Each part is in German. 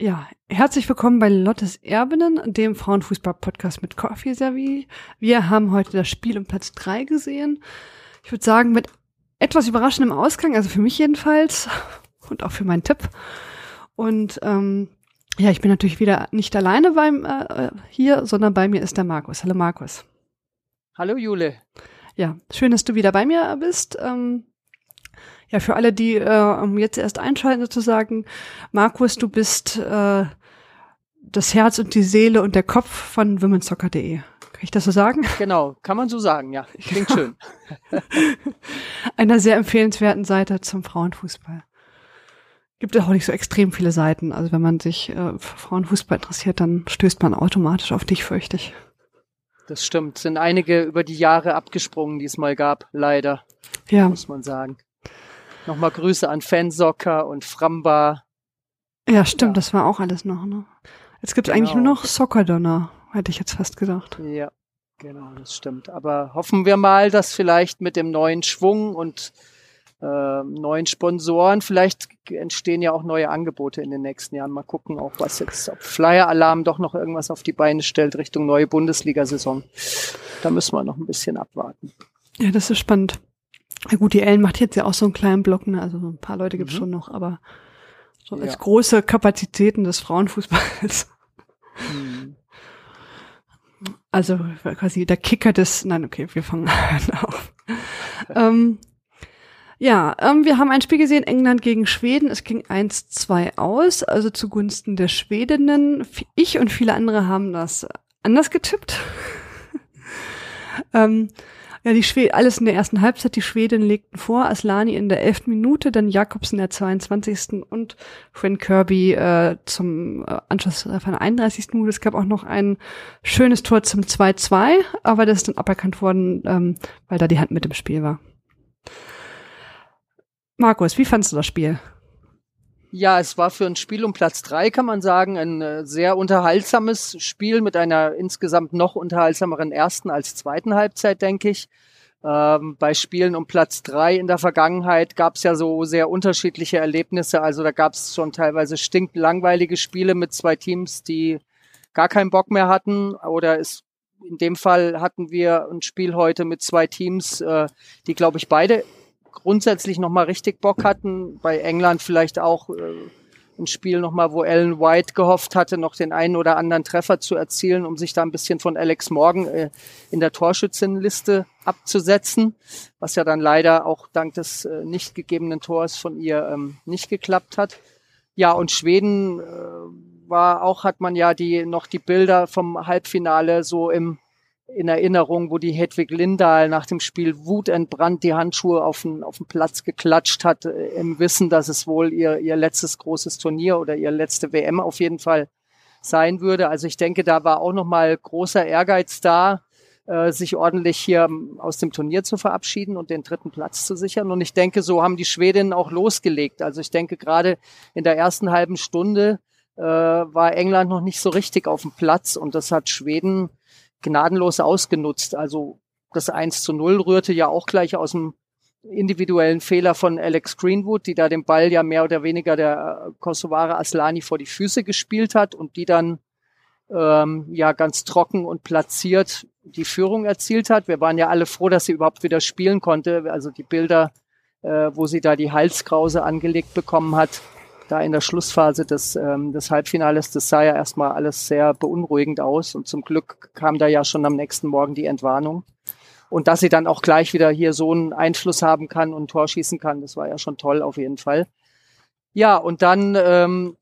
Ja, herzlich willkommen bei Lottes Erbinnen, dem Frauenfußball-Podcast mit Coffee Servi. Wir haben heute das Spiel um Platz drei gesehen. Ich würde sagen, mit etwas überraschendem Ausgang, also für mich jedenfalls und auch für meinen Tipp. Und ähm, ja, ich bin natürlich wieder nicht alleine beim äh, hier, sondern bei mir ist der Markus. Hallo Markus. Hallo Jule. Ja, schön, dass du wieder bei mir bist. Ähm, ja, für alle, die äh, jetzt erst einschalten sozusagen, Markus, du bist äh, das Herz und die Seele und der Kopf von womensoccer.de. Kann ich das so sagen? Genau, kann man so sagen, ja. Klingt schön. Einer sehr empfehlenswerten Seite zum Frauenfußball. Gibt auch nicht so extrem viele Seiten. Also wenn man sich äh, für Frauenfußball interessiert, dann stößt man automatisch auf dich, fürchte ich. Das stimmt. Sind einige über die Jahre abgesprungen, die es mal gab, leider. Ja. Muss man sagen. Nochmal Grüße an Fansocker und Framba. Ja, stimmt, ja. das war auch alles noch, ne? Jetzt gibt es genau. eigentlich nur noch Soccerdonner, hätte ich jetzt fast gesagt. Ja, genau, das stimmt. Aber hoffen wir mal, dass vielleicht mit dem neuen Schwung und äh, neuen Sponsoren, vielleicht entstehen ja auch neue Angebote in den nächsten Jahren. Mal gucken auch, was jetzt, ob Flyer Alarm doch noch irgendwas auf die Beine stellt Richtung neue Bundesliga-Saison. Da müssen wir noch ein bisschen abwarten. Ja, das ist spannend. Ja gut, die Ellen macht jetzt ja auch so einen kleinen Block, ne? also ein paar Leute gibt's mhm. schon noch, aber so als ja. große Kapazitäten des Frauenfußballs. Mhm. Also quasi der Kicker des, nein, okay, wir fangen an auf. ähm, ja, ähm, wir haben ein Spiel gesehen, England gegen Schweden. Es ging 1-2 aus, also zugunsten der Schwedinnen. Ich und viele andere haben das anders getippt. ähm, ja, die Schweden, alles in der ersten Halbzeit. Die Schweden legten vor, Aslani in der elften Minute, dann Jakobsen in der 22. und Frank Kirby äh, zum äh, Anschluss von der 31. Minute. Es gab auch noch ein schönes Tor zum 2-2, aber das ist dann aberkannt worden, ähm, weil da die Hand mit im Spiel war. Markus, wie fandst du das Spiel? Ja, es war für ein Spiel um Platz drei, kann man sagen, ein äh, sehr unterhaltsames Spiel mit einer insgesamt noch unterhaltsameren ersten als zweiten Halbzeit, denke ich. Ähm, bei Spielen um Platz drei in der Vergangenheit gab es ja so sehr unterschiedliche Erlebnisse. Also da gab es schon teilweise stinklangweilige Spiele mit zwei Teams, die gar keinen Bock mehr hatten. Oder es, in dem Fall hatten wir ein Spiel heute mit zwei Teams, äh, die, glaube ich, beide grundsätzlich nochmal richtig Bock hatten. Bei England vielleicht auch äh, ein Spiel nochmal, wo Ellen White gehofft hatte, noch den einen oder anderen Treffer zu erzielen, um sich da ein bisschen von Alex Morgan äh, in der Torschützenliste abzusetzen, was ja dann leider auch dank des äh, nicht gegebenen Tors von ihr ähm, nicht geklappt hat. Ja, und Schweden äh, war auch, hat man ja die noch die Bilder vom Halbfinale so im in Erinnerung, wo die Hedwig Lindahl nach dem Spiel wutentbrannt die Handschuhe auf den, auf den Platz geklatscht hat, äh, im Wissen, dass es wohl ihr, ihr letztes großes Turnier oder ihr letzte WM auf jeden Fall sein würde. Also ich denke, da war auch nochmal großer Ehrgeiz da, äh, sich ordentlich hier ähm, aus dem Turnier zu verabschieden und den dritten Platz zu sichern. Und ich denke, so haben die Schwedinnen auch losgelegt. Also ich denke, gerade in der ersten halben Stunde äh, war England noch nicht so richtig auf dem Platz und das hat Schweden gnadenlos ausgenutzt. Also das 1 zu 0 rührte ja auch gleich aus dem individuellen Fehler von Alex Greenwood, die da den Ball ja mehr oder weniger der Kosovare Aslani vor die Füße gespielt hat und die dann ähm, ja ganz trocken und platziert die Führung erzielt hat. Wir waren ja alle froh, dass sie überhaupt wieder spielen konnte. Also die Bilder, äh, wo sie da die Halskrause angelegt bekommen hat, da in der Schlussphase des, ähm, des Halbfinales, das sah ja erstmal alles sehr beunruhigend aus und zum Glück kam da ja schon am nächsten Morgen die Entwarnung. Und dass sie dann auch gleich wieder hier so einen Einfluss haben kann und Tor schießen kann, das war ja schon toll auf jeden Fall. Ja, und dann ähm,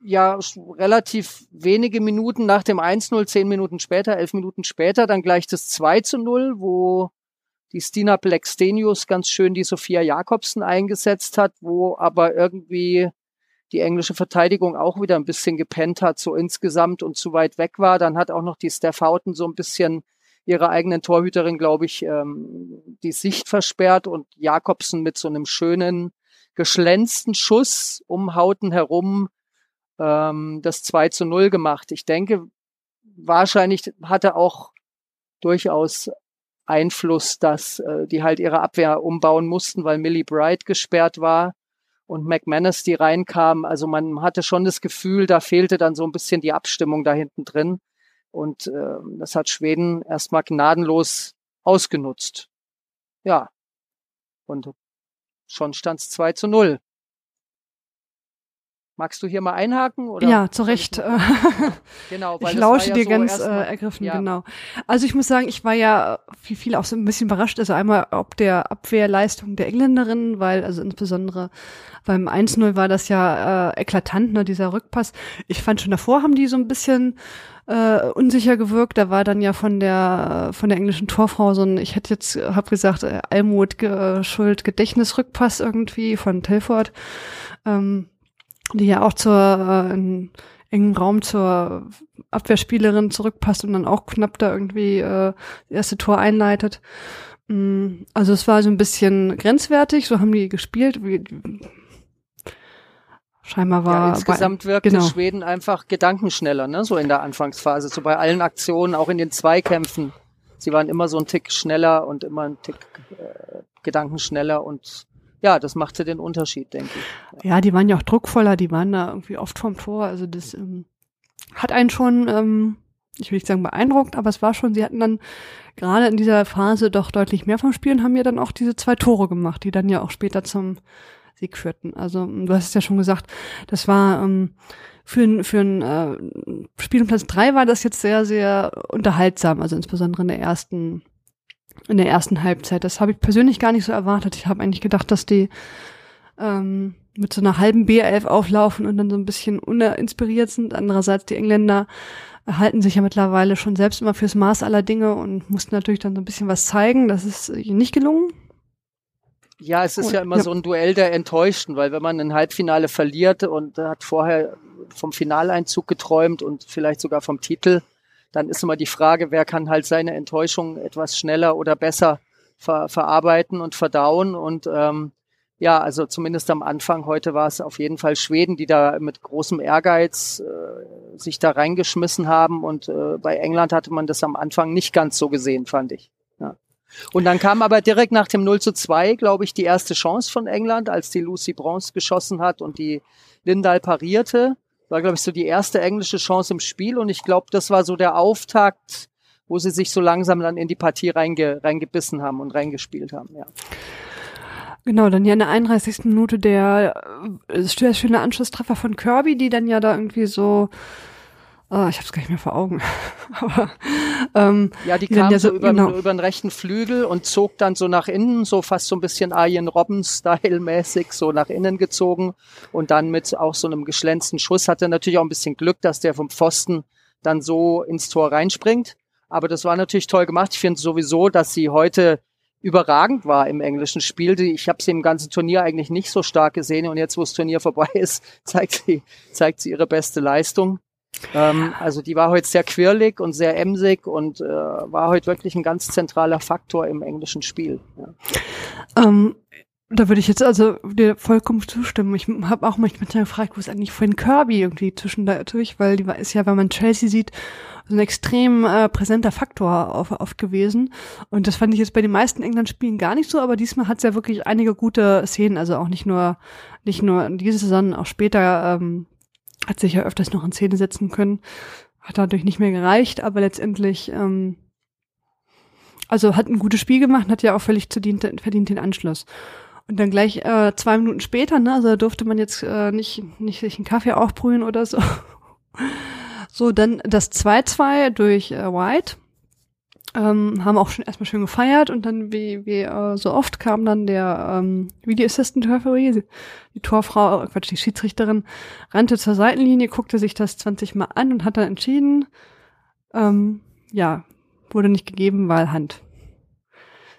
ja relativ wenige Minuten nach dem 1-0, zehn Minuten später, elf Minuten später, dann gleich das 2 zu 0, wo die Stina Blackstenius ganz schön die Sophia Jakobsen eingesetzt hat, wo aber irgendwie die englische Verteidigung auch wieder ein bisschen gepennt hat, so insgesamt und zu weit weg war. Dann hat auch noch die Steph Houghton so ein bisschen ihrer eigenen Torhüterin, glaube ich, ähm, die Sicht versperrt und Jakobsen mit so einem schönen, geschlänzten Schuss um Houghton herum ähm, das 2 zu 0 gemacht. Ich denke, wahrscheinlich hatte auch durchaus Einfluss, dass äh, die halt ihre Abwehr umbauen mussten, weil Millie Bright gesperrt war und McManus, die reinkam. Also man hatte schon das Gefühl, da fehlte dann so ein bisschen die Abstimmung da hinten drin. Und äh, das hat Schweden erstmal gnadenlos ausgenutzt. Ja. Und schon stand es 2 zu 0. Magst du hier mal einhaken? Oder ja, zu Recht. genau, weil ich lausche ja dir so ganz äh, ergriffen, ja. genau. Also ich muss sagen, ich war ja wie viel auch so ein bisschen überrascht. Also einmal ob der Abwehrleistung der Engländerin, weil also insbesondere beim 1-0 war das ja äh, eklatant, ne, dieser Rückpass. Ich fand schon davor haben die so ein bisschen äh, unsicher gewirkt. Da war dann ja von der von der englischen Torfrau so ein, ich hätte jetzt, hab gesagt, äh, Almut äh, Schuld Gedächtnisrückpass irgendwie von Telford. Ähm, die ja auch zur äh, in engen Raum zur Abwehrspielerin zurückpasst und dann auch knapp da irgendwie äh, das erste Tor einleitet. Mm, also es war so ein bisschen grenzwertig, so haben die gespielt. Wie, scheinbar war. Ja, insgesamt wirkte genau. Schweden einfach gedankenschneller, ne? So in der Anfangsphase, so bei allen Aktionen, auch in den Zweikämpfen. Sie waren immer so ein Tick schneller und immer ein Tick äh, gedankenschneller und ja, das machte den Unterschied, denke ich. Ja. ja. die waren ja auch druckvoller, die waren da irgendwie oft vom Tor. Also das ähm, hat einen schon, ähm, ich will nicht sagen beeindruckt, aber es war schon, sie hatten dann gerade in dieser Phase doch deutlich mehr vom Spiel und haben ja dann auch diese zwei Tore gemacht, die dann ja auch später zum Sieg führten. Also du hast es ja schon gesagt, das war ähm, für ein, für äh, Spiel um Platz drei war das jetzt sehr, sehr unterhaltsam, also insbesondere in der ersten in der ersten Halbzeit. Das habe ich persönlich gar nicht so erwartet. Ich habe eigentlich gedacht, dass die ähm, mit so einer halben B11 auflaufen und dann so ein bisschen uninspiriert sind. Andererseits die Engländer halten sich ja mittlerweile schon selbst immer fürs Maß aller Dinge und mussten natürlich dann so ein bisschen was zeigen. Das ist ihnen nicht gelungen. Ja, es ist und, ja immer ja. so ein Duell der Enttäuschten, weil wenn man ein Halbfinale verliert und hat vorher vom Finaleinzug geträumt und vielleicht sogar vom Titel, dann ist immer die Frage, wer kann halt seine Enttäuschung etwas schneller oder besser ver verarbeiten und verdauen. Und ähm, ja, also zumindest am Anfang, heute war es auf jeden Fall Schweden, die da mit großem Ehrgeiz äh, sich da reingeschmissen haben. Und äh, bei England hatte man das am Anfang nicht ganz so gesehen, fand ich. Ja. Und dann kam aber direkt nach dem 0 zu 2, glaube ich, die erste Chance von England, als die Lucy Bronze geschossen hat und die Lindal parierte war, glaube ich, so die erste englische Chance im Spiel und ich glaube, das war so der Auftakt, wo sie sich so langsam dann in die Partie reinge, reingebissen haben und reingespielt haben, ja. Genau, dann ja in der 31. Minute der, äh, der schöne Anschlusstreffer von Kirby, die dann ja da irgendwie so Oh, ich habe es gar nicht mehr vor Augen. Aber, ähm, ja, die, kam ja so über, genau. über den rechten Flügel und zog dann so nach innen, so fast so ein bisschen Arjen Robben-Style-mäßig, so nach innen gezogen und dann mit auch so einem geschlänzten Schuss hatte natürlich auch ein bisschen Glück, dass der vom Pfosten dann so ins Tor reinspringt. Aber das war natürlich toll gemacht. Ich finde sowieso, dass sie heute überragend war im englischen Spiel. Ich habe sie im ganzen Turnier eigentlich nicht so stark gesehen und jetzt, wo das Turnier vorbei ist, zeigt sie, zeigt sie ihre beste Leistung. Ähm, also die war heute sehr quirlig und sehr emsig und äh, war heute wirklich ein ganz zentraler Faktor im englischen Spiel. Ja. Ähm, da würde ich jetzt also dir vollkommen zustimmen. Ich habe auch manchmal gefragt, wo ist eigentlich vorhin Kirby irgendwie zwischendurch, weil die ist ja, wenn man Chelsea sieht, so ein extrem äh, präsenter Faktor auf, oft gewesen. Und das fand ich jetzt bei den meisten England-Spielen gar nicht so, aber diesmal hat es ja wirklich einige gute Szenen, also auch nicht nur nicht nur diese Saison, auch später ähm, hat sich ja öfters noch in Szene setzen können. Hat dadurch nicht mehr gereicht, aber letztendlich, ähm, also hat ein gutes Spiel gemacht, hat ja auch völlig verdient, verdient den Anschluss. Und dann gleich äh, zwei Minuten später, ne, also durfte man jetzt äh, nicht, nicht sich einen Kaffee aufbrühen oder so. So, dann das 2-2 durch äh, White ähm, haben auch schon erstmal schön gefeiert und dann wie, wie äh, so oft kam dann der ähm, Video Assistant Referee, die Torfrau, äh, Quatsch, die Schiedsrichterin, rannte zur Seitenlinie, guckte sich das 20 Mal an und hat dann entschieden, ähm, ja, wurde nicht gegeben, weil Hand.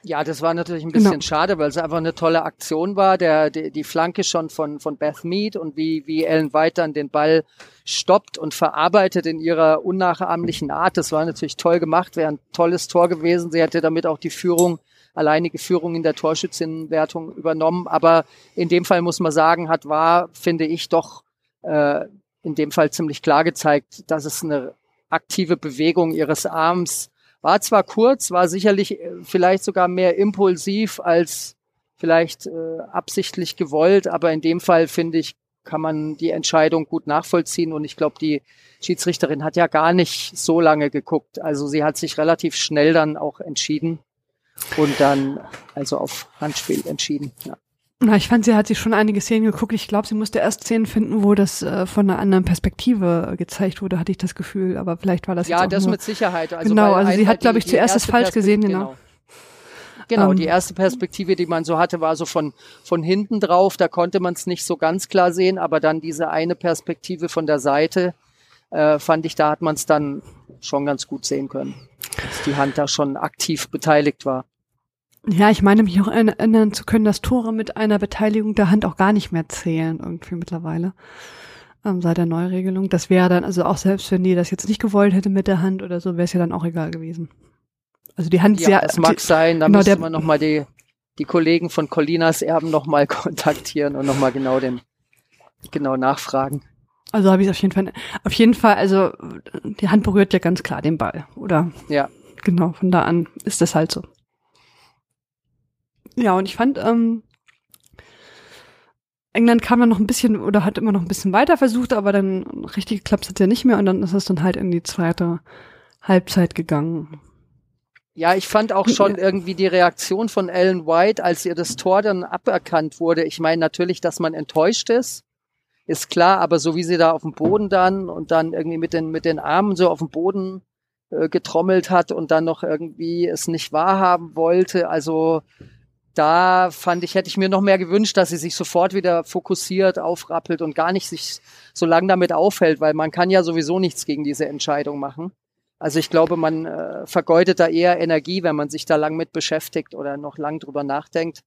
Ja, das war natürlich ein bisschen genau. schade, weil es einfach eine tolle Aktion war. Der, die, die Flanke schon von, von Beth Mead und wie, wie Ellen White dann den Ball stoppt und verarbeitet in ihrer unnachahmlichen Art. Das war natürlich toll gemacht, wäre ein tolles Tor gewesen. Sie hätte damit auch die Führung, alleinige Führung in der Torschützinnenwertung übernommen. Aber in dem Fall muss man sagen, hat war, finde ich, doch äh, in dem Fall ziemlich klar gezeigt, dass es eine aktive Bewegung ihres Arms war zwar kurz, war sicherlich äh, vielleicht sogar mehr impulsiv als vielleicht äh, absichtlich gewollt, aber in dem Fall finde ich, kann man die Entscheidung gut nachvollziehen und ich glaube, die Schiedsrichterin hat ja gar nicht so lange geguckt. Also sie hat sich relativ schnell dann auch entschieden und dann also auf Handspiel entschieden. Ja. Na, ich fand, sie hat sich schon einige Szenen geguckt. Ich glaube, sie musste erst Szenen finden, wo das äh, von einer anderen Perspektive gezeigt wurde, hatte ich das Gefühl. Aber vielleicht war das ja, das nur, mit Sicherheit. Also genau, also sie hat, glaube ich, zuerst es falsch gesehen, genau. genau. Genau, um, die erste Perspektive, die man so hatte, war so von, von hinten drauf. Da konnte man es nicht so ganz klar sehen, aber dann diese eine Perspektive von der Seite, äh, fand ich, da hat man es dann schon ganz gut sehen können, dass die Hand da schon aktiv beteiligt war. Ja, ich meine mich auch erinnern zu können, dass Tore mit einer Beteiligung der Hand auch gar nicht mehr zählen, irgendwie mittlerweile. Ähm, seit der Neuregelung. Das wäre dann, also auch selbst wenn die das jetzt nicht gewollt hätte mit der Hand oder so, wäre es ja dann auch egal gewesen. Also die Hand ja, sehr. Das mag die, sein, da genau, müsste man nochmal die, die Kollegen von Colinas Erben nochmal kontaktieren und nochmal genau den, genau nachfragen. Also habe ich auf jeden Fall, auf jeden Fall, also die Hand berührt ja ganz klar den Ball, oder? Ja. Genau, von da an ist das halt so. Ja, und ich fand, ähm, England kam dann noch ein bisschen oder hat immer noch ein bisschen weiter versucht, aber dann richtig geklappt hat ja nicht mehr und dann ist es dann halt in die zweite Halbzeit gegangen. Ja, ich fand auch schon irgendwie die Reaktion von Ellen White, als ihr das Tor dann aberkannt wurde. Ich meine natürlich, dass man enttäuscht ist, ist klar, aber so wie sie da auf dem Boden dann und dann irgendwie mit den, mit den Armen so auf dem Boden äh, getrommelt hat und dann noch irgendwie es nicht wahrhaben wollte, also da fand ich, hätte ich mir noch mehr gewünscht, dass sie sich sofort wieder fokussiert, aufrappelt und gar nicht sich so lange damit aufhält, weil man kann ja sowieso nichts gegen diese Entscheidung machen. Also ich glaube, man äh, vergeudet da eher Energie, wenn man sich da lang mit beschäftigt oder noch lang drüber nachdenkt.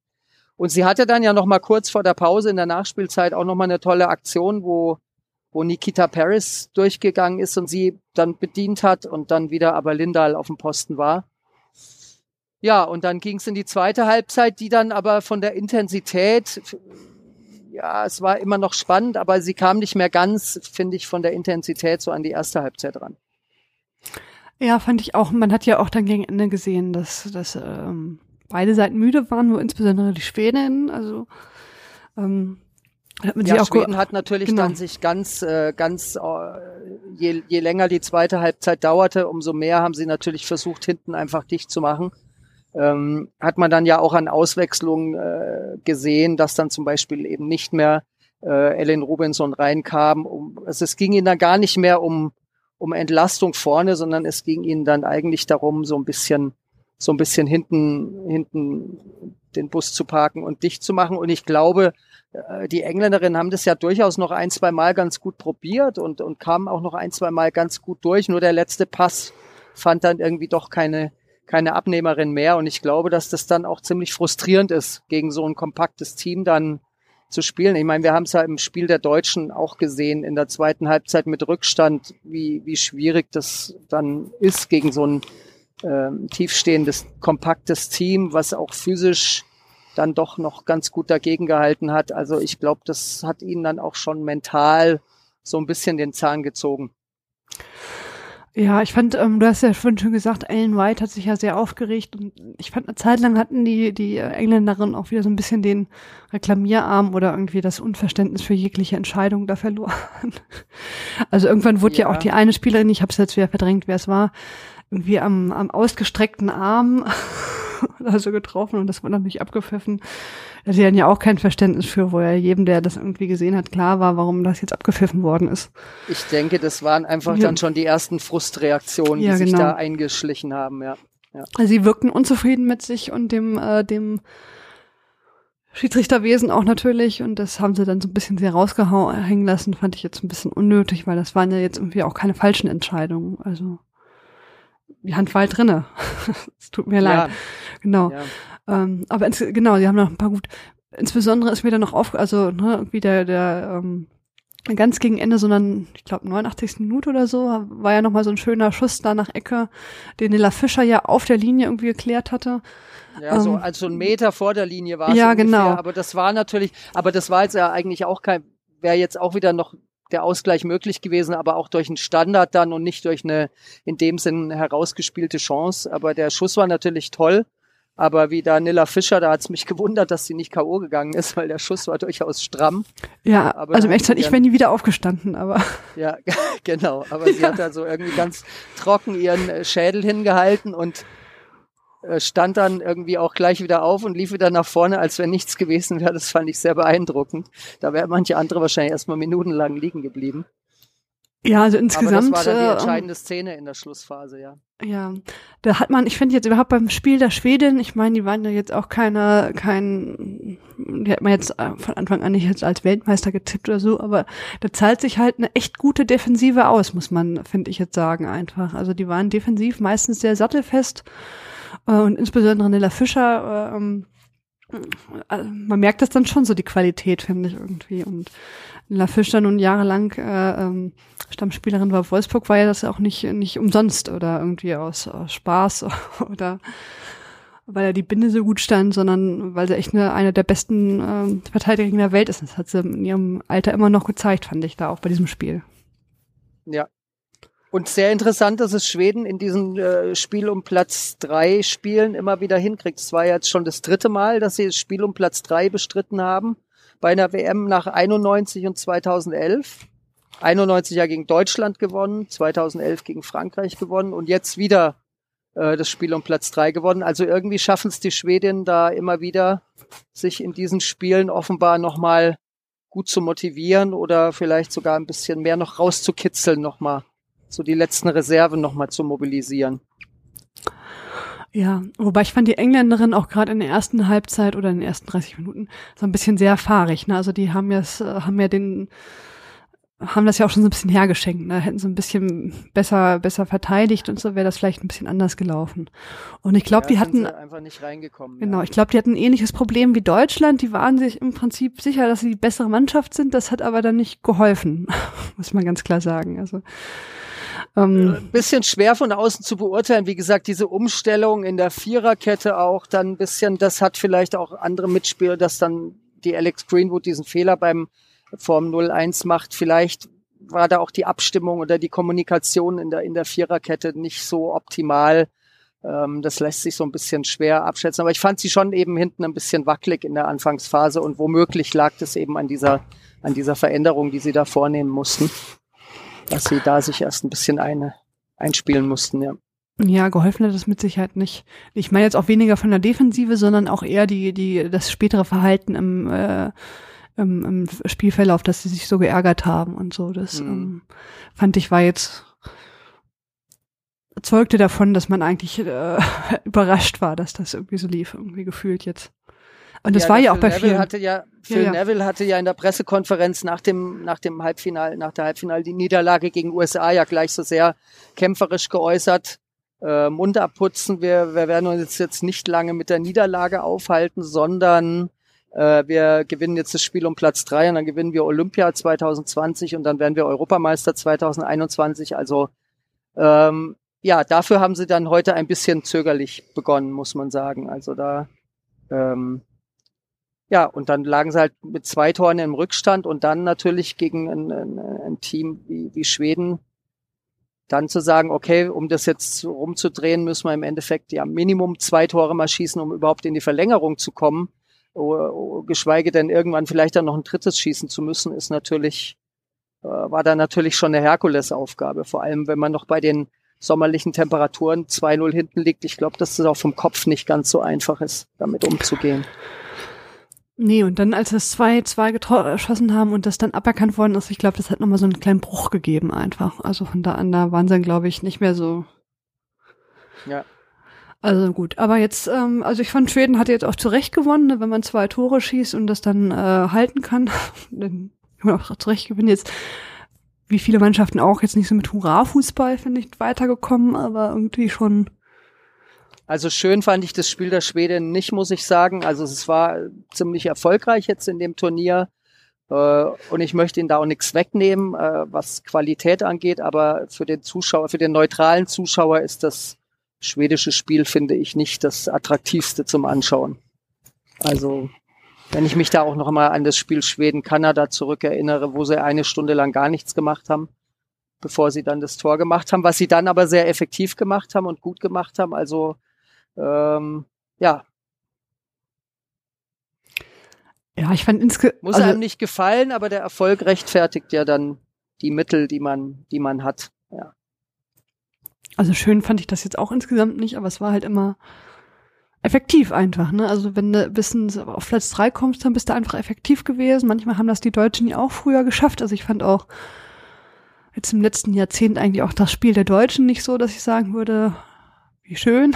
Und sie hatte dann ja noch mal kurz vor der Pause in der Nachspielzeit auch noch mal eine tolle Aktion, wo wo Nikita Paris durchgegangen ist und sie dann bedient hat und dann wieder aber Lindal auf dem Posten war. Ja, und dann ging es in die zweite Halbzeit, die dann aber von der Intensität, ja, es war immer noch spannend, aber sie kam nicht mehr ganz, finde ich, von der Intensität so an die erste Halbzeit ran. Ja, fand ich auch. Man hat ja auch dann gegen Ende gesehen, dass, dass ähm, beide Seiten müde waren, nur insbesondere die Schweden. Also ähm, hat man ja, Schweden hat natürlich genau. dann sich ganz, äh, ganz, äh, je, je länger die zweite Halbzeit dauerte, umso mehr haben sie natürlich versucht, hinten einfach dicht zu machen. Ähm, hat man dann ja auch an Auswechslungen äh, gesehen, dass dann zum Beispiel eben nicht mehr äh, Ellen Robinson reinkam. Um, also es ging ihnen dann gar nicht mehr um um Entlastung vorne, sondern es ging ihnen dann eigentlich darum, so ein bisschen, so ein bisschen hinten, hinten den Bus zu parken und dicht zu machen. Und ich glaube, äh, die Engländerinnen haben das ja durchaus noch ein, zwei Mal ganz gut probiert und, und kamen auch noch ein, zwei Mal ganz gut durch. Nur der letzte Pass fand dann irgendwie doch keine, keine Abnehmerin mehr. Und ich glaube, dass das dann auch ziemlich frustrierend ist, gegen so ein kompaktes Team dann zu spielen. Ich meine, wir haben es ja im Spiel der Deutschen auch gesehen, in der zweiten Halbzeit mit Rückstand, wie, wie schwierig das dann ist gegen so ein äh, tiefstehendes, kompaktes Team, was auch physisch dann doch noch ganz gut dagegen gehalten hat. Also ich glaube, das hat ihnen dann auch schon mental so ein bisschen den Zahn gezogen. Ja, ich fand, ähm, du hast ja vorhin schon gesagt, Ellen White hat sich ja sehr aufgeregt und ich fand, eine Zeit lang hatten die, die Engländerinnen auch wieder so ein bisschen den Reklamierarm oder irgendwie das Unverständnis für jegliche Entscheidung da verloren. Also irgendwann wurde ja, ja auch die eine Spielerin, ich habe es jetzt wieder verdrängt, wer es war, irgendwie am, am ausgestreckten Arm also getroffen und das wurde natürlich abgepfiffen. Sie hatten ja auch kein Verständnis für, wo ja jedem, der das irgendwie gesehen hat, klar war, warum das jetzt abgepfiffen worden ist. Ich denke, das waren einfach ja. dann schon die ersten Frustreaktionen, die ja, sich genau. da eingeschlichen haben, ja. ja. Also sie wirkten unzufrieden mit sich und dem, äh, dem Schiedsrichterwesen auch natürlich und das haben sie dann so ein bisschen sehr rausgehängen lassen, fand ich jetzt ein bisschen unnötig, weil das waren ja jetzt irgendwie auch keine falschen Entscheidungen. Also die Hand war halt drinne. es tut mir leid. Genau. Ja. Ähm, aber ins, genau, sie haben noch ein paar gut. Insbesondere ist mir dann noch auf, also ne, irgendwie der, der ähm, ganz gegen Ende, sondern ich glaube 89. Minute oder so, war ja nochmal so ein schöner Schuss da nach Ecke, den Nilla Fischer ja auf der Linie irgendwie geklärt hatte. Ja, so, ähm, also ein Meter vor der Linie war es ja, ungefähr, genau. aber das war natürlich, aber das war jetzt ja eigentlich auch kein, wäre jetzt auch wieder noch der Ausgleich möglich gewesen, aber auch durch einen Standard dann und nicht durch eine in dem Sinn herausgespielte Chance. Aber der Schuss war natürlich toll Aber wie da Nilla Fischer, da hat's mich gewundert, dass sie nicht K.O. gegangen ist, weil der Schuss war durchaus stramm. Ja, aber also im Echtzeit, ich wäre nie wieder aufgestanden, aber. Ja, genau. Aber ja. sie hat da so irgendwie ganz trocken ihren äh, Schädel hingehalten und äh, stand dann irgendwie auch gleich wieder auf und lief wieder nach vorne, als wenn nichts gewesen wäre. Das fand ich sehr beeindruckend. Da wäre manche andere wahrscheinlich erstmal minutenlang liegen geblieben. Ja, also insgesamt. Aber das war dann die äh, entscheidende Szene in der Schlussphase, ja. Ja, da hat man, ich finde jetzt überhaupt beim Spiel der Schweden, ich meine, die waren ja jetzt auch keine, kein, die hat man jetzt äh, von Anfang an nicht jetzt als Weltmeister getippt oder so, aber da zahlt sich halt eine echt gute Defensive aus, muss man, finde ich jetzt sagen, einfach. Also die waren defensiv meistens sehr sattelfest äh, und insbesondere Nilla Fischer, äh, ähm, man merkt das dann schon so, die Qualität, finde ich irgendwie. Und La Fischer nun jahrelang äh, ähm, Stammspielerin war Wolfsburg, war ja das auch nicht, nicht umsonst oder irgendwie aus, aus Spaß oder weil er die Binde so gut stand, sondern weil sie echt eine, eine der besten ähm, Verteidiger der Welt ist. Das hat sie in ihrem Alter immer noch gezeigt, fand ich da auch bei diesem Spiel. Ja. Und sehr interessant, dass es Schweden in diesem äh, Spiel um Platz drei Spielen immer wieder hinkriegt. Es war jetzt schon das dritte Mal, dass sie das Spiel um Platz drei bestritten haben bei einer WM nach 91 und 2011. 91 ja gegen Deutschland gewonnen, 2011 gegen Frankreich gewonnen und jetzt wieder äh, das Spiel um Platz drei gewonnen. Also irgendwie schaffen es die Schwedinnen da immer wieder, sich in diesen Spielen offenbar nochmal gut zu motivieren oder vielleicht sogar ein bisschen mehr noch rauszukitzeln nochmal, so die letzten Reserven nochmal zu mobilisieren. Ja, wobei ich fand die Engländerin auch gerade in der ersten Halbzeit oder in den ersten 30 Minuten so ein bisschen sehr fahrig. Ne? Also die haben ja, haben ja den haben das ja auch schon so ein bisschen hergeschenkt. Ne? Hätten sie ein bisschen besser, besser verteidigt und so wäre das vielleicht ein bisschen anders gelaufen. Und ich glaube, ja, die hatten einfach nicht reingekommen. Genau, ja. ich glaube, die hatten ein ähnliches Problem wie Deutschland. Die waren sich im Prinzip sicher, dass sie die bessere Mannschaft sind. Das hat aber dann nicht geholfen, muss man ganz klar sagen. Also ähm, ein bisschen schwer von außen zu beurteilen. Wie gesagt, diese Umstellung in der Viererkette auch dann ein bisschen, das hat vielleicht auch andere Mitspieler, dass dann die Alex Greenwood diesen Fehler beim Form 01 macht. Vielleicht war da auch die Abstimmung oder die Kommunikation in der, in der Viererkette nicht so optimal. Ähm, das lässt sich so ein bisschen schwer abschätzen. Aber ich fand sie schon eben hinten ein bisschen wackelig in der Anfangsphase und womöglich lag das eben an dieser, an dieser Veränderung, die sie da vornehmen mussten. Dass sie da sich erst ein bisschen eine, einspielen mussten, ja. Ja, geholfen hat das mit Sicherheit nicht. Ich meine jetzt auch weniger von der Defensive, sondern auch eher die, die, das spätere Verhalten im, äh, im, im Spielverlauf, dass sie sich so geärgert haben und so. Das mhm. ähm, fand ich war jetzt zeugte davon, dass man eigentlich äh, überrascht war, dass das irgendwie so lief, irgendwie gefühlt jetzt. Und das ja, war ja auch bei Neville vielen. Hatte ja, Phil ja, ja. Neville hatte ja in der Pressekonferenz nach dem, nach dem Halbfinal, nach der Halbfinal die Niederlage gegen USA ja gleich so sehr kämpferisch geäußert. Äh, Mund abputzen, wir, wir werden uns jetzt nicht lange mit der Niederlage aufhalten, sondern äh, wir gewinnen jetzt das Spiel um Platz drei und dann gewinnen wir Olympia 2020 und dann werden wir Europameister 2021. Also ähm, ja, dafür haben sie dann heute ein bisschen zögerlich begonnen, muss man sagen. Also da ähm, ja, und dann lagen sie halt mit zwei Toren im Rückstand und dann natürlich gegen ein, ein, ein Team wie, wie Schweden dann zu sagen, okay, um das jetzt rumzudrehen, müssen wir im Endeffekt ja Minimum zwei Tore mal schießen, um überhaupt in die Verlängerung zu kommen. geschweige denn irgendwann vielleicht dann noch ein drittes schießen zu müssen, ist natürlich, äh, war da natürlich schon eine Herkulesaufgabe. Vor allem, wenn man noch bei den sommerlichen Temperaturen 2-0 hinten liegt. Ich glaube, dass es auch vom Kopf nicht ganz so einfach ist, damit umzugehen. Nee, und dann, als es zwei, zwei geschossen haben und das dann aberkannt worden ist, ich glaube, das hat nochmal so einen kleinen Bruch gegeben einfach. Also von da an, da waren sie dann, glaube ich, nicht mehr so. Ja. Also gut, aber jetzt, ähm, also ich fand, Schweden hatte jetzt auch zurecht gewonnen, ne, wenn man zwei Tore schießt und das dann äh, halten kann, dann kann man auch zurecht gewinnen. Jetzt, wie viele Mannschaften auch, jetzt nicht so mit Hurra-Fußball, finde ich, weitergekommen, aber irgendwie schon also schön fand ich das Spiel der Schweden nicht, muss ich sagen. Also es war ziemlich erfolgreich jetzt in dem Turnier. Äh, und ich möchte ihn da auch nichts wegnehmen, äh, was Qualität angeht. Aber für den Zuschauer, für den neutralen Zuschauer ist das schwedische Spiel, finde ich, nicht das attraktivste zum Anschauen. Also wenn ich mich da auch noch mal an das Spiel Schweden-Kanada zurückerinnere, wo sie eine Stunde lang gar nichts gemacht haben, bevor sie dann das Tor gemacht haben, was sie dann aber sehr effektiv gemacht haben und gut gemacht haben. Also ähm, ja. Ja, ich fand insgesamt. Muss also, einem nicht gefallen, aber der Erfolg rechtfertigt ja dann die Mittel, die man, die man hat. Ja. Also schön fand ich das jetzt auch insgesamt nicht, aber es war halt immer effektiv einfach, ne? Also wenn du bis auf Platz drei kommst, dann bist du einfach effektiv gewesen. Manchmal haben das die Deutschen ja auch früher geschafft. Also ich fand auch jetzt im letzten Jahrzehnt eigentlich auch das Spiel der Deutschen nicht so, dass ich sagen würde, wie schön.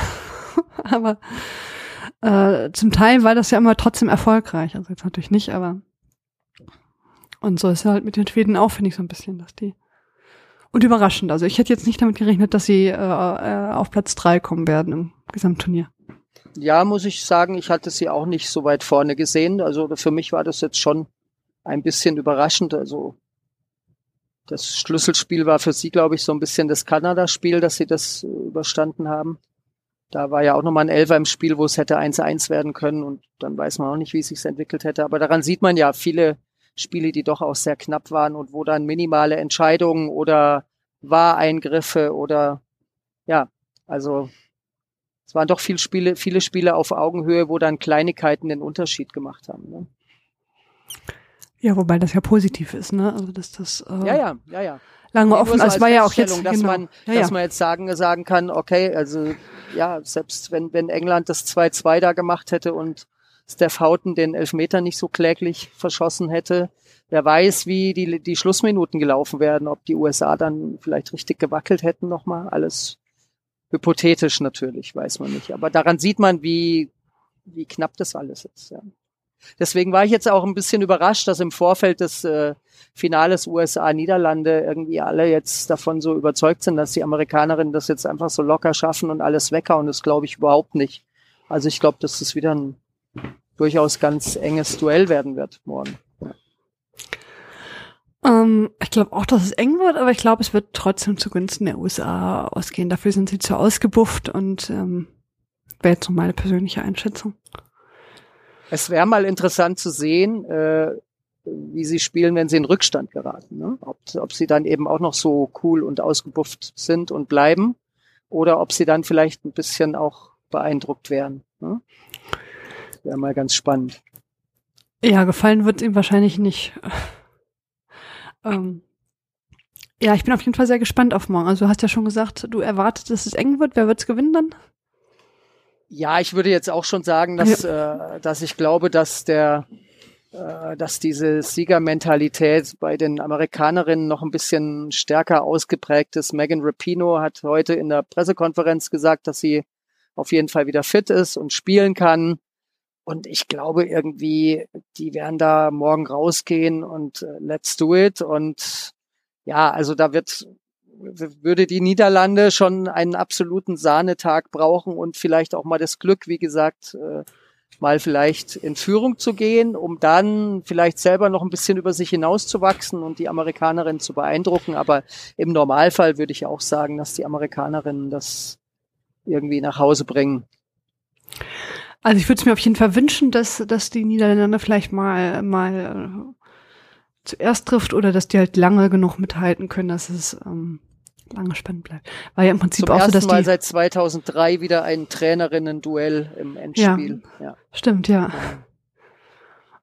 aber äh, zum Teil war das ja immer trotzdem erfolgreich. Also jetzt natürlich nicht, aber und so ist ja halt mit den Schweden auch, finde ich, so ein bisschen, dass die und überraschend. Also ich hätte jetzt nicht damit gerechnet, dass sie äh, äh, auf Platz drei kommen werden im Gesamtturnier. Ja, muss ich sagen, ich hatte sie auch nicht so weit vorne gesehen. Also für mich war das jetzt schon ein bisschen überraschend. Also das Schlüsselspiel war für sie, glaube ich, so ein bisschen das Kanada-Spiel, dass sie das überstanden haben. Da war ja auch nochmal ein Elfer im Spiel, wo es hätte 1-1 werden können und dann weiß man auch nicht, wie es sich entwickelt hätte. Aber daran sieht man ja viele Spiele, die doch auch sehr knapp waren und wo dann minimale Entscheidungen oder Wahreingriffe oder ja, also es waren doch viele Spiele, viele Spiele auf Augenhöhe, wo dann Kleinigkeiten den Unterschied gemacht haben. Ne? Ja, wobei das ja positiv ist, ne? Also dass das äh, ja, ja, ja, ja. lange offen, so als war ja auch jetzt, dass genau. man, ja, dass ja. man jetzt sagen sagen kann, okay, also ja, selbst wenn wenn England das 2-2 da gemacht hätte und Steph Houghton den Elfmeter nicht so kläglich verschossen hätte. Wer weiß, wie die, die Schlussminuten gelaufen werden, ob die USA dann vielleicht richtig gewackelt hätten nochmal. Alles hypothetisch natürlich, weiß man nicht. Aber daran sieht man, wie, wie knapp das alles ist. Ja. Deswegen war ich jetzt auch ein bisschen überrascht, dass im Vorfeld des äh, Finales USA-Niederlande irgendwie alle jetzt davon so überzeugt sind, dass die Amerikanerinnen das jetzt einfach so locker schaffen und alles wecker. Und das glaube ich überhaupt nicht. Also ich glaube, dass das wieder ein durchaus ganz enges Duell werden wird morgen. Ähm, ich glaube auch, dass es eng wird, aber ich glaube, es wird trotzdem zugunsten der USA ausgehen. Dafür sind sie zu ausgebufft und ähm, wäre jetzt so meine persönliche Einschätzung. Es wäre mal interessant zu sehen, äh, wie sie spielen, wenn sie in Rückstand geraten. Ne? Ob, ob sie dann eben auch noch so cool und ausgebufft sind und bleiben oder ob sie dann vielleicht ein bisschen auch beeindruckt werden. Ne? Wäre mal ganz spannend. Ja, gefallen wird ihm wahrscheinlich nicht. ähm, ja, ich bin auf jeden Fall sehr gespannt auf morgen. Also du hast ja schon gesagt, du erwartest, dass es eng wird. Wer wird's gewinnen dann? Ja, ich würde jetzt auch schon sagen, dass, ja. äh, dass ich glaube, dass der, äh, dass diese Siegermentalität bei den Amerikanerinnen noch ein bisschen stärker ausgeprägt ist. Megan Rapino hat heute in der Pressekonferenz gesagt, dass sie auf jeden Fall wieder fit ist und spielen kann. Und ich glaube irgendwie, die werden da morgen rausgehen und uh, let's do it. Und ja, also da wird, würde die Niederlande schon einen absoluten Sahnetag brauchen und vielleicht auch mal das Glück, wie gesagt, äh, mal vielleicht in Führung zu gehen, um dann vielleicht selber noch ein bisschen über sich hinauszuwachsen und die Amerikanerinnen zu beeindrucken. Aber im Normalfall würde ich auch sagen, dass die Amerikanerinnen das irgendwie nach Hause bringen. Also ich würde es mir auf jeden Fall wünschen, dass, dass die Niederländer vielleicht mal, mal äh, zuerst trifft oder dass die halt lange genug mithalten können, dass es ähm, lange spannend bleibt. War ja im Prinzip Zum auch so, dass Mal die seit 2003 wieder ein Trainerinnen-Duell im Endspiel. Ja, ja. stimmt, ja.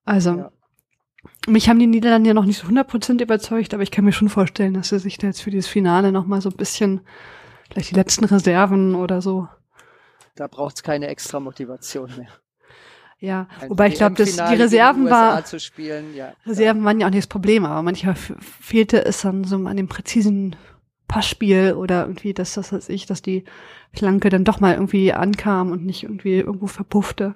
Also, ja. mich haben die Niederlande ja noch nicht so 100% überzeugt, aber ich kann mir schon vorstellen, dass sie sich da jetzt für dieses Finale noch mal so ein bisschen, vielleicht die letzten Reserven oder so da braucht es keine extra Motivation mehr. Ja, Ein wobei ich glaube, dass die Reserven war, ja, Reserven waren ja auch nicht das Problem, aber manchmal fehlte es dann so an dem präzisen Passspiel oder irgendwie, dass das weiß ich, dass die Flanke dann doch mal irgendwie ankam und nicht irgendwie irgendwo verpuffte.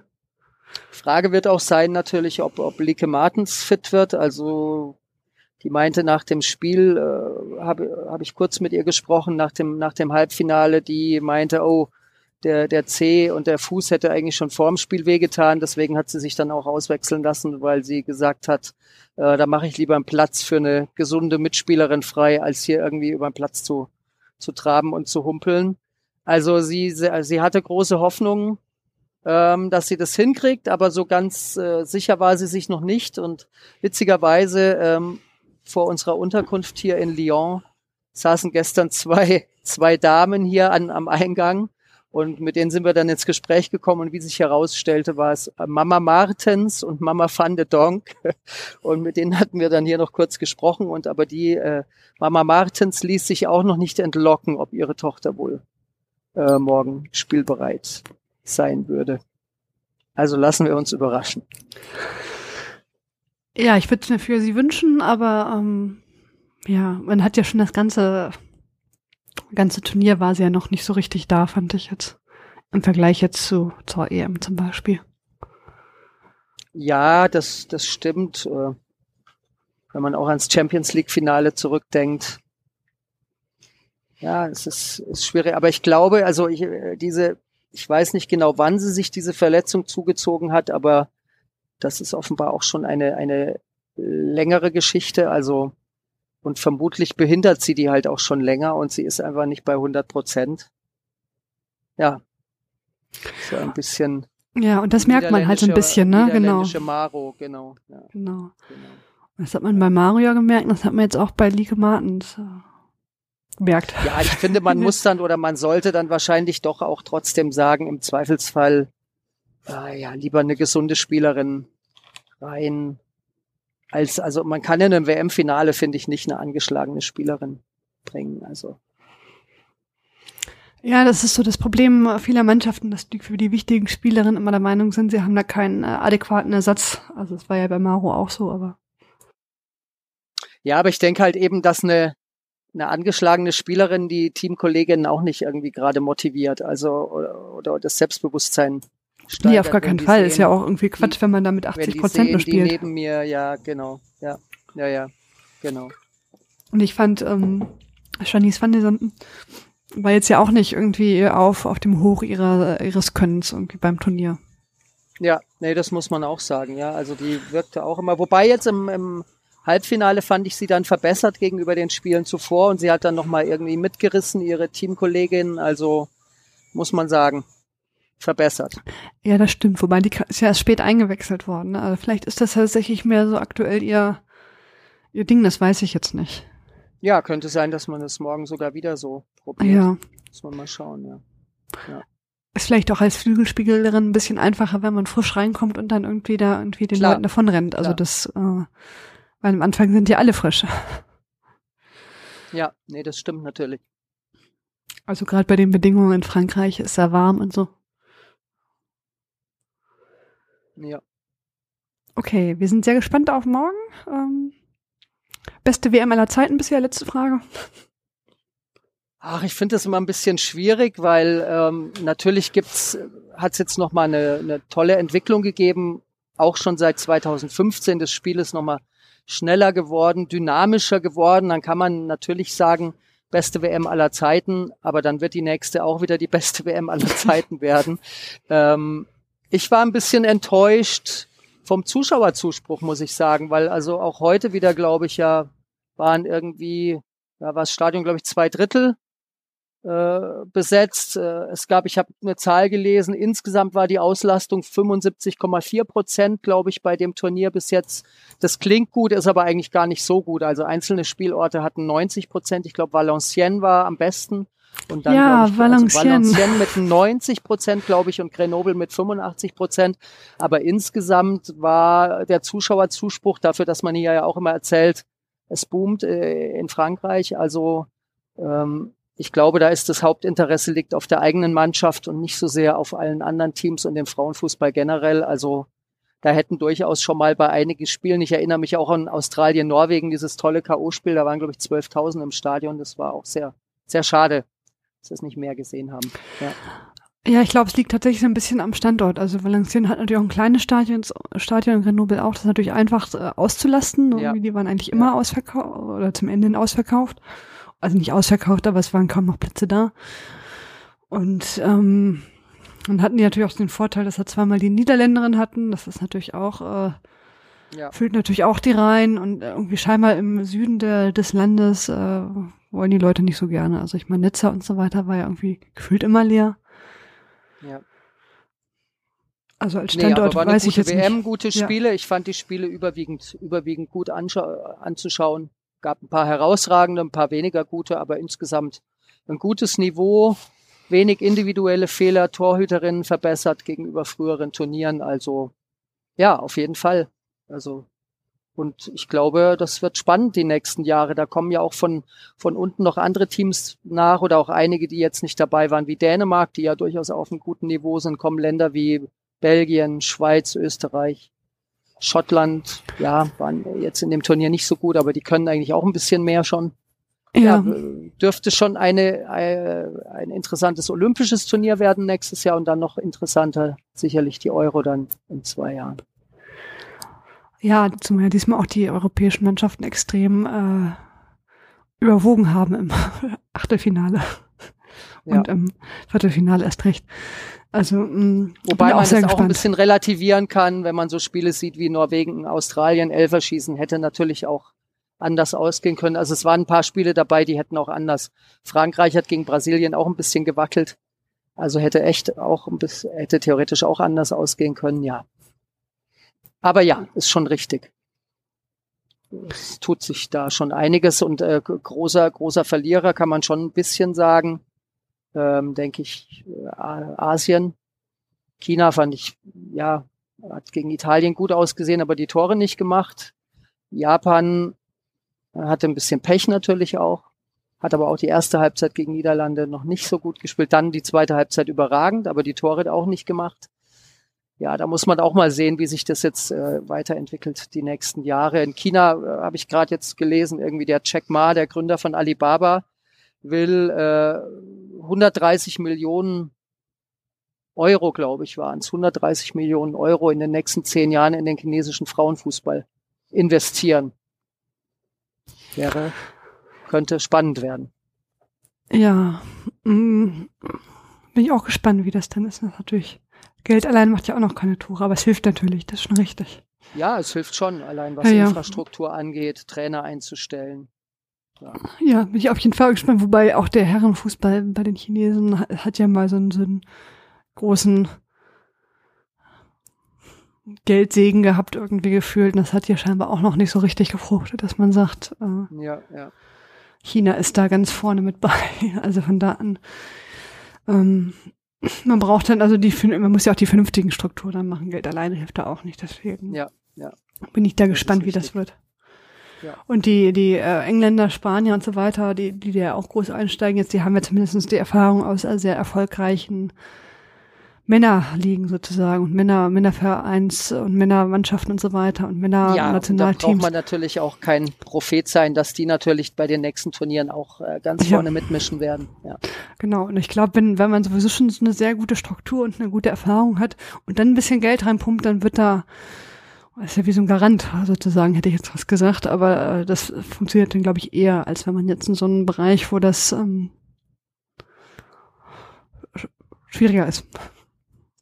Frage wird auch sein natürlich, ob, ob Lieke Martens fit wird. Also die meinte nach dem Spiel, äh, habe hab ich kurz mit ihr gesprochen, nach dem, nach dem Halbfinale, die meinte, oh, der, der C und der Fuß hätte eigentlich schon vorm Spiel wehgetan. Deswegen hat sie sich dann auch auswechseln lassen, weil sie gesagt hat, äh, da mache ich lieber einen Platz für eine gesunde Mitspielerin frei, als hier irgendwie über den Platz zu, zu traben und zu humpeln. Also sie, sie, hatte große Hoffnungen, ähm, dass sie das hinkriegt, aber so ganz äh, sicher war sie sich noch nicht. Und witzigerweise ähm, vor unserer Unterkunft hier in Lyon saßen gestern zwei, zwei Damen hier an, am Eingang Und mit denen sind wir dann ins Gespräch gekommen und wie sich herausstellte, war es Mama Martens und Mama van de Donk. Und mit denen hatten wir dann hier noch kurz gesprochen. Und aber die äh, Mama Martens ließ sich auch noch nicht entlocken, ob ihre Tochter wohl äh, morgen spielbereit sein würde. Also lassen wir uns überraschen. Ja, ich würde es mir für sie wünschen, aber ähm, ja, man hat ja schon das ganze ganze Turnier war sie ja noch nicht so richtig da, fand ich jetzt. Im Vergleich jetzt zu zur EM zum Beispiel. Ja, das, das stimmt. Äh, wenn man auch ans Champions League Finale zurückdenkt. Ja, es ist, ist schwierig. Aber ich glaube, also ich, äh, diese, ich weiß nicht genau, wann sie sich diese Verletzung zugezogen hat, aber das ist offenbar auch schon eine, eine längere Geschichte. Also und vermutlich behindert sie die halt auch schon länger und sie ist einfach nicht bei 100 Prozent. Ja. So ein bisschen. Ja, und das merkt man halt so ein bisschen, ne? Genau. Maro, genau. Ja. Genau. genau. Das hat man bei Mario ja gemerkt, das hat man jetzt auch bei Lieke Martens äh, gemerkt. Ja, ich finde, man muss dann oder man sollte dann wahrscheinlich doch auch trotzdem sagen, im Zweifelsfall, äh, ja, lieber eine gesunde Spielerin rein, als, also man kann in einem WM-Finale, finde ich, nicht eine angeschlagene Spielerin bringen. Also. Ja, das ist so das Problem vieler Mannschaften, dass die für die wichtigen Spielerinnen immer der Meinung sind, sie haben da keinen äh, adäquaten Ersatz. Also das war ja bei Maro auch so, aber. Ja, aber ich denke halt eben, dass eine, eine angeschlagene Spielerin die Teamkolleginnen auch nicht irgendwie gerade motiviert, also oder, oder das Selbstbewusstsein steigert. Nee, auf gar keinen Fall. Sehen, ist ja auch irgendwie Quatsch, die, wenn man da mit 80 Prozent nur spielt. Die neben mir, ja, genau. Ja, ja, ja, genau. Und ich fand, ähm, Janice van der Sanden war jetzt ja auch nicht irgendwie auf, auf dem Hoch ihrer, ihres Könnens irgendwie beim Turnier. Ja, nee, das muss man auch sagen, ja. Also die wirkte auch immer, wobei jetzt im, im Halbfinale fand ich sie dann verbessert gegenüber den Spielen zuvor und sie hat dann nochmal irgendwie mitgerissen, ihre Teamkollegin, also muss man sagen verbessert. Ja, das stimmt. Wobei die ist ja erst spät eingewechselt worden. Ne? Also vielleicht ist das tatsächlich mehr so aktuell ihr, ihr Ding, das weiß ich jetzt nicht. Ja, könnte sein, dass man es morgen sogar wieder so probiert. Ja. Muss man mal schauen, ja. ja. Ist vielleicht auch als Flügelspiegelerin ein bisschen einfacher, wenn man frisch reinkommt und dann irgendwie da irgendwie den Klar. Leuten davon rennt. Also Klar. das, äh, weil am Anfang sind die alle frisch. Ja, nee, das stimmt natürlich. Also gerade bei den Bedingungen in Frankreich ist er warm und so. Ja. Okay, wir sind sehr gespannt auf morgen. Ähm, beste WM aller Zeiten bisher, letzte Frage. Ach, ich finde das immer ein bisschen schwierig, weil ähm, natürlich gibt's, hat es jetzt nochmal eine, eine tolle Entwicklung gegeben, auch schon seit 2015. Das Spiel ist nochmal schneller geworden, dynamischer geworden. Dann kann man natürlich sagen, beste WM aller Zeiten, aber dann wird die nächste auch wieder die beste WM aller Zeiten werden. Ähm, ich war ein bisschen enttäuscht vom Zuschauerzuspruch, muss ich sagen, weil also auch heute wieder, glaube ich, ja, waren irgendwie, da war das Stadion, glaube ich, zwei Drittel äh, besetzt. Äh, es gab, ich habe eine Zahl gelesen, insgesamt war die Auslastung 75,4 Prozent, glaube ich, bei dem Turnier bis jetzt. Das klingt gut, ist aber eigentlich gar nicht so gut. Also einzelne Spielorte hatten 90 Prozent. Ich glaube, Valenciennes war am besten. Und dann, ja, ich, Valenciennes. Also mit 90 Prozent, glaube ich, und Grenoble mit 85 Prozent. Aber insgesamt war der Zuschauerzuspruch dafür, dass man hier ja auch immer erzählt, es boomt äh, in Frankreich. Also ähm, ich glaube, da ist das Hauptinteresse liegt auf der eigenen Mannschaft und nicht so sehr auf allen anderen Teams und dem Frauenfußball generell. Also da hätten durchaus schon mal bei einigen Spielen, ich erinnere mich auch an Australien, Norwegen, dieses tolle K.O.-Spiel, da waren, glaube ich, 12.000 im Stadion. Das war auch sehr, sehr schade dass wir es nicht mehr gesehen haben. Ja. Ja, ich glaube, es liegt tatsächlich so ein bisschen am Standort. Also Valenciennes hat natürlich auch ein kleines Stadion, Stadion Grenoble auch. Das ist natürlich einfach äh, auszulasten. Ja. Die waren eigentlich immer ja. ausverkauft oder zum Ende hin ausverkauft. Also nicht ausverkauft, aber es waren kaum noch Plätze da. Und ähm, dann hatten die natürlich auch den Vorteil, dass wir zweimal die Niederländerin hatten. Das ist natürlich auch, äh, ja. füllt natürlich auch die Reihen und irgendwie scheinbar im Süden der, des Landes äh, wollen die Leute nicht so gerne. Also ich meine, Nizza und so weiter war ja irgendwie gefühlt immer leer. Ja. Also als Standort nee, weiß ich jetzt WM, nicht. gute Spiele. Ja. Ich fand die Spiele überwiegend, überwiegend gut anzuschauen. Gab ein paar herausragende, ein paar weniger gute, aber insgesamt ein gutes Niveau. wenig individuelle Fehler, Torhüterinnen verbessert gegenüber früheren Turnieren. Also ja, auf jeden Fall. Also und ich glaube, das wird spannend die nächsten Jahre. Da kommen ja auch von, von unten noch andere Teams nach oder auch einige, die jetzt nicht dabei waren, wie Dänemark, die ja durchaus auf einem guten Niveau sind, kommen Länder wie Belgien, Schweiz, Österreich, Schottland, ja, waren jetzt in dem Turnier nicht so gut, aber die können eigentlich auch ein bisschen mehr schon. Ja, ja dürfte schon eine, äh, ein interessantes olympisches Turnier werden nächstes Jahr und dann noch interessanter sicherlich die Euro dann in zwei Jahren. Ja, zumal ja diesmal auch die europäischen Mannschaften extrem äh, überwogen haben im Achtelfinale ja. und im Viertelfinale erst recht. Also mh, mm, wobei man es auch ein bisschen relativieren kann, wenn man so Spiele sieht wie Norwegen, Australien, Elferschießen hätte natürlich auch anders ausgehen können. Also es waren ein paar Spiele dabei, die hätten auch anders. Frankreich hat gegen Brasilien auch ein bisschen gewackelt. Also hätte echt auch ein bisschen, hätte theoretisch auch anders ausgehen können, ja. Aber ja, ist schon richtig. Es tut sich da schon einiges und äh, großer, großer Verlierer kann man schon ein bisschen sagen, ähm, denke ich, äh, Asien. China fand ich, ja, hat gegen Italien gut ausgesehen, aber die Tore nicht gemacht. Japan hatte ein bisschen Pech natürlich auch, hat aber auch die erste Halbzeit gegen Niederlande noch nicht so gut gespielt. Dann die zweite Halbzeit überragend, aber die Tore auch nicht gemacht. Ja, da muss man auch mal sehen, wie sich das jetzt äh, weiterentwickelt die nächsten Jahre. In China äh, habe ich gerade jetzt gelesen, irgendwie der Jack Ma, der Gründer von Alibaba, will äh, 130 Millionen Euro, glaube ich, waren es, 130 Millionen Euro in den nächsten zehn Jahren in den chinesischen Frauenfußball investieren wäre, könnte spannend werden. Ja, mm, bin ich auch gespannt, wie das dann ist. Das natürlich, Geld allein macht ja auch noch keine Tore, aber es hilft natürlich, das ist schon richtig. Ja, es hilft schon, allein was ja, Infrastruktur ja. angeht, Trainer einzustellen. Ja. ja, bin ich auf jeden Fall gespannt, wobei auch der Herrenfußball bei den Chinesen hat ja mal so einen, so einen großen Geldsegen gehabt irgendwie gefühlt. Und das hat hier scheinbar auch noch nicht so richtig gefruchtet, dass man sagt, äh, ja, ja. China ist da ganz vorne mit bei. Also von da an. Ähm, man braucht dann also die, man muss ja auch die vernünftigen Strukturen dann machen. Geld alleine hilft da auch nicht. Deswegen ja, ja. bin ich da das gespannt, wie das wird. Ja. Und die, die äh, Engländer, Spanier und so weiter, die, die ja auch groß einsteigen jetzt, die haben ja zumindest die Erfahrung aus sehr erfolgreichen Männerligen sozusagen und Männer, Männervereins und Männermannschaften und so weiter und Männer ja, Nationalteams. Da braucht man natürlich auch kein Prophet sein, dass die natürlich bei den nächsten Turnieren auch äh, ganz ja. vorne mitmischen werden. Ja. Genau. Und ich glaube, wenn, wenn man sowieso schon so eine sehr gute Struktur und eine gute Erfahrung hat und dann ein bisschen Geld reinpumpt, dann wird da ist ja wie so ein Garant sozusagen, hätte ich jetzt was gesagt, aber äh, das funktioniert dann, glaube ich, eher, als wenn man jetzt in so einem Bereich, wo das ähm, schwieriger ist.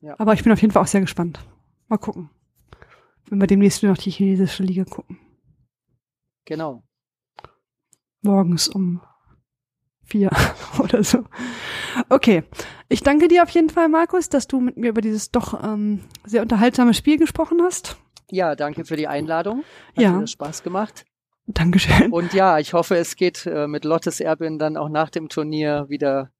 Ja. Aber ich bin auf jeden Fall auch sehr gespannt. Mal gucken. Wenn wir demnächst noch die chinesische Liga gucken. Genau. Morgens um vier oder so. Okay. Ich danke dir auf jeden Fall, Markus, dass du mit mir über dieses doch ähm, sehr unterhaltsame Spiel gesprochen hast. Ja, danke für die Einladung. Hat ja. mir Spaß gemacht. Dankeschön. Und ja, ich hoffe, es geht äh, mit Lottes Erbin dann auch nach dem Turnier wieder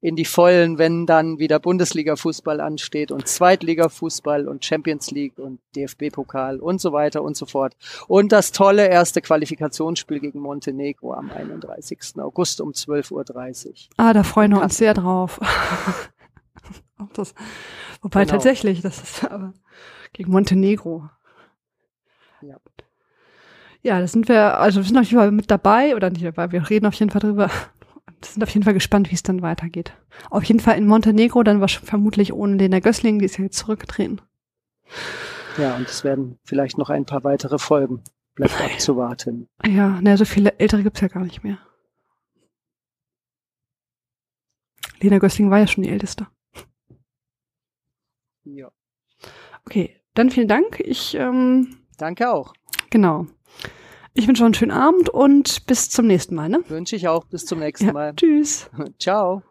in die Vollen, wenn dann wieder Bundesliga-Fußball ansteht und Zweitliga-Fußball und Champions League und DFB-Pokal und so weiter und so fort. Und das tolle erste Qualifikationsspiel gegen Montenegro am 31. August um 12.30 Uhr. Ah, da freuen wir uns sehr drauf. das, wobei genau. tatsächlich, das ist aber gegen Montenegro. Ja. Ja, da sind wir, also wir sind auf jeden Fall mit dabei oder nicht dabei, wir reden auf jeden Fall drüber sind auf jeden Fall gespannt, wie es dann weitergeht. Auf jeden Fall in Montenegro dann war vermutlich ohne Lena Gössling, die ist ja jetzt zurückgetreten. Ja, und es werden vielleicht noch ein paar weitere Folgen. Bleibt abzuwarten. Ja, naja, so viele ältere gibt's ja gar nicht mehr. Lena Gössling war ja schon die älteste. Ja. Okay, dann vielen Dank. Ich ähm, danke auch. Genau. Ich wünsche euch einen schönen Abend und bis zum nächsten Mal. Ne? Wünsche ich auch. Bis zum nächsten ja, Mal. Tschüss. Ciao.